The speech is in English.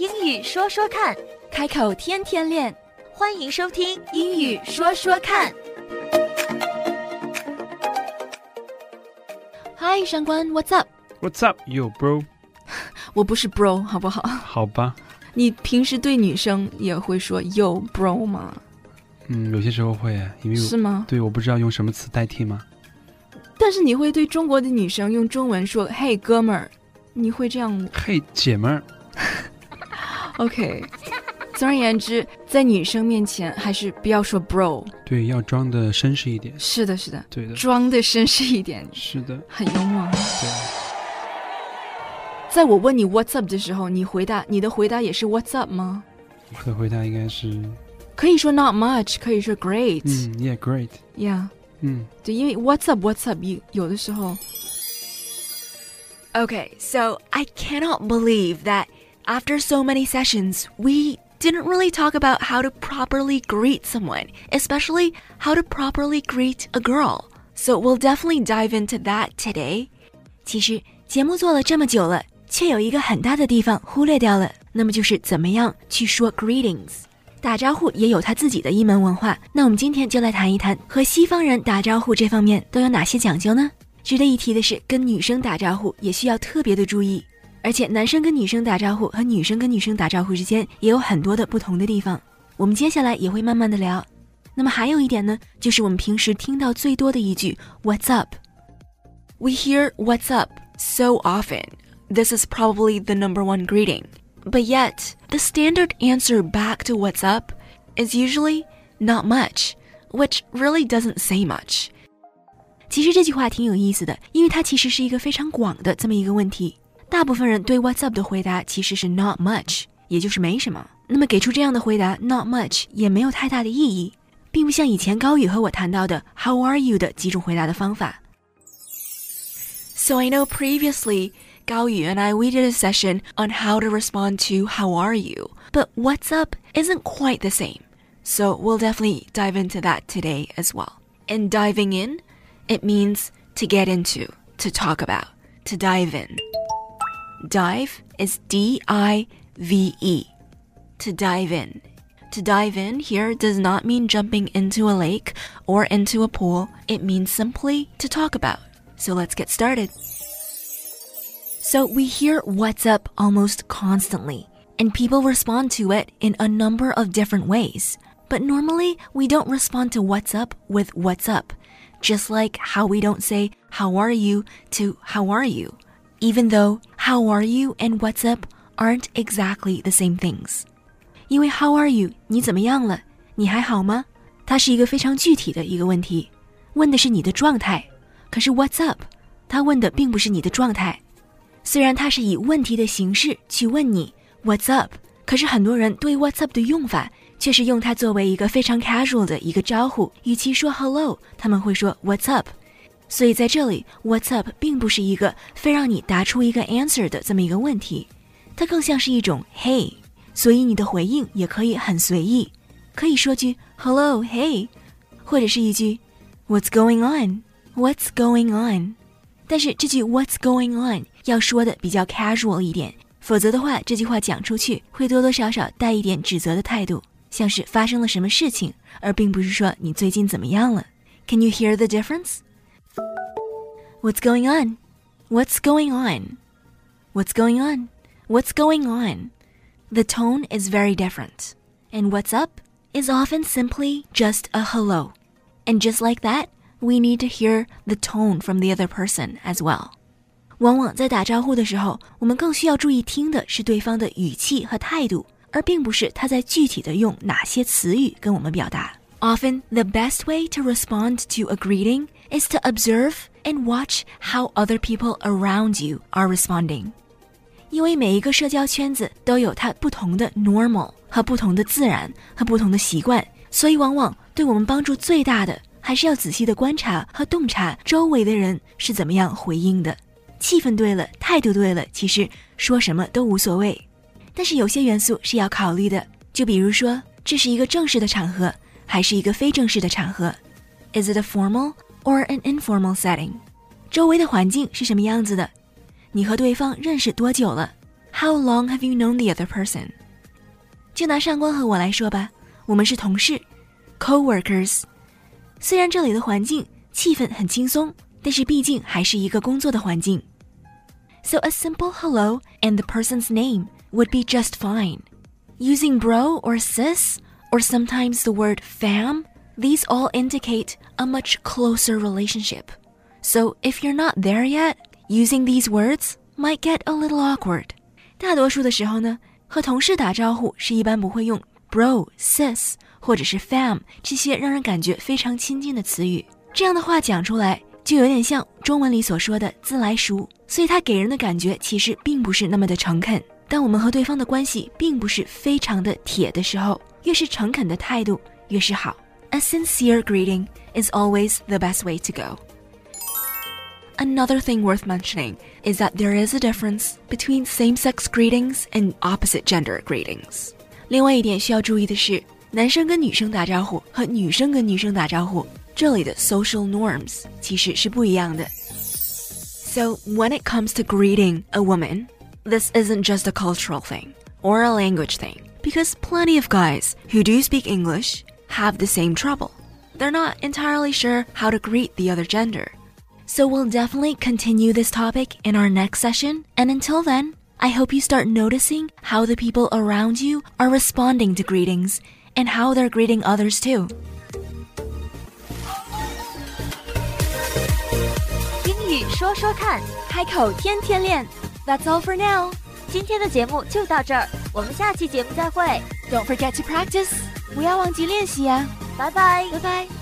英语说说看，开口天天练。欢迎收听《英语说说看》。Hi，上官，What's up？What's up，you bro？我不是 bro，好不好？好吧，你平时对女生也会说 you bro 吗？嗯，有些时候会，因为是吗？对，我不知道用什么词代替吗？但是你会对中国的女生用中文说嘿哥们儿，你会这样嘿，姐们儿，？OK。总而言之，在女生面前还是不要说 bro。对，要装的绅士一点。是的，是的，对的，装的绅士一点，是的，很幽默。对。在我问你 What's up 的时候，你回答你的回答也是 What's up 吗？我的回答应该是，可以说 Not much，可以说 Great。嗯，Yeah，great， Yeah，嗯，对，因为 What's up What's up 有有的时候 Okay, so I cannot believe that after so many sessions, we didn't really talk about how to properly greet someone, especially how to properly greet a girl. So we'll definitely dive into that today. 其实节目做了这么久了，却有一个很大的地方忽略掉了，那么就是怎么样去说 greetings。打招呼也有它自己的一门文化，那我们今天就来谈一谈和西方人打招呼这方面都有哪些讲究呢？值得一提的是，跟女生打招呼也需要特别的注意， 而且男生跟女生打招呼和女生跟女生打招呼之间也有很多的不同的地方。我们接下来也会慢慢的聊。那么还有一点呢，就是我们平时听到最多的一句 "What's up"。We hear "What's up" so often. This is probably the number one greeting. But yet, the standard answer back to "What's up" is usually not much, which really doesn't say much. 其实这句话挺有意思的，因为它其实是一个非常广的这么一个问题。 大部分人对 "What's up" 的回答其实是 not much，也就是没什么。那么给出这样的回答 not much 也没有太大的意义，并不像以前高宇和我谈到的 How are you 的几种回答的方法。So I know previously Gao Yu and I we did a session on how to respond to how are you, but what's up isn't quite the same. So we'll definitely dive into that today as well. And diving in, it means to get into, to talk about, to dive in. Dive is D I V E. To dive in. To dive in here does not mean jumping into a lake or into a pool. It means simply to talk about. So let's get started. So we hear what's up almost constantly, and people respond to it in a number of different ways. But normally, we don't respond to what's up with what's up, just like how we don't say how are you to how are you, even though how are you and what's up aren't exactly the same things. 因为 How are you？你怎么样了？你还好吗？它是一个非常具体的一个问题，问的是你的状态。可是 What's up？它问的并不是你的状态。虽然它是以问题的形式去问你 What's up，可是很多人对 What's up 的用法却是用它作为一个非常 casual 的一个招呼。与其说 Hello，他们会说 What's up。所以在这里，What's up 并不是一个非让你答出一个 answer 的这么一个问题，它更像是一种 Hey。所以你的回应也可以很随意，可以说句 “hello, hey”，或者是一句 “What's going on? What's going on?” 但是这句 “What's going on” 要说的比较 casual 一点，否则的话，这句话讲出去会多多少少带一点指责的态度，像是发生了什么事情，而并不是说你最近怎么样了。Can you hear the difference? What's going on? What's going on? What's going on? What's going on? The tone is very different. And what's up is often simply just a hello. And just like that, we need to hear the tone from the other person as well. 往往在打招呼的时候，我们更需要注意听的是对方的语气和态度，而并不是他在具体的用哪些词语跟我们表达。 Often, the best way to respond to a greeting is to observe and watch how other people around you are responding. 因为每一个社交圈子都有它不同的 normal 和不同的自然和不同的习惯，所以往往对我们帮助最大的，还是要仔细的观察和洞察周围的人是怎么样回应的。气氛对了，态度对了，其实说什么都无所谓。但是有些元素是要考虑的，就比如说这是一个正式的场合，还是一个非正式的场合？Is it a formal or an informal setting？周围的环境是什么样子的？你和对方认识多久了 how long have you known the other person? 就拿上官和我来说吧，我们是同事，co-workers。虽然这里的环境气氛很轻松，但是毕竟还是一个工作的环境。So a simple hello and the person's name would be just fine. Using bro or sis, or sometimes the word fam, these all indicate a much closer relationship. So if you're not there yet, using these words might get a little awkward. 大多数的时候呢，和同事打招呼是一般不会用 bro、sis 或者是 fam 这些让人感觉非常亲近的词语。这样的话讲出来，就有点像中文里所说的自来熟，所以它给人的感觉其实并不是那么的诚恳。当我们和对方的关系并不是非常的铁的时候， 越是诚恳的态度越是好。A sincere greeting is always the best way to go. Another thing worth mentioning is that there is a difference between same-sex greetings and opposite gender greetings. 另外一点需要注意的是，男生跟女生打招呼和女生跟女生打招呼，这里的 social norms 其实是不一样的。So when it comes to greeting a woman, this isn't just a cultural thing or a language thing, because plenty of guys who do speak English have the same trouble. They're not entirely sure how to greet the other gender. So we'll definitely continue this topic in our next session. And until then, I hope you start noticing how the people around you are responding to greetings and how they're greeting others too. 英语说说看，开口天天练. That's all for now. 今天的节目就到这儿， 我们下期节目再会，Don't forget to practice. 不要忘记练习呀。拜拜。拜拜。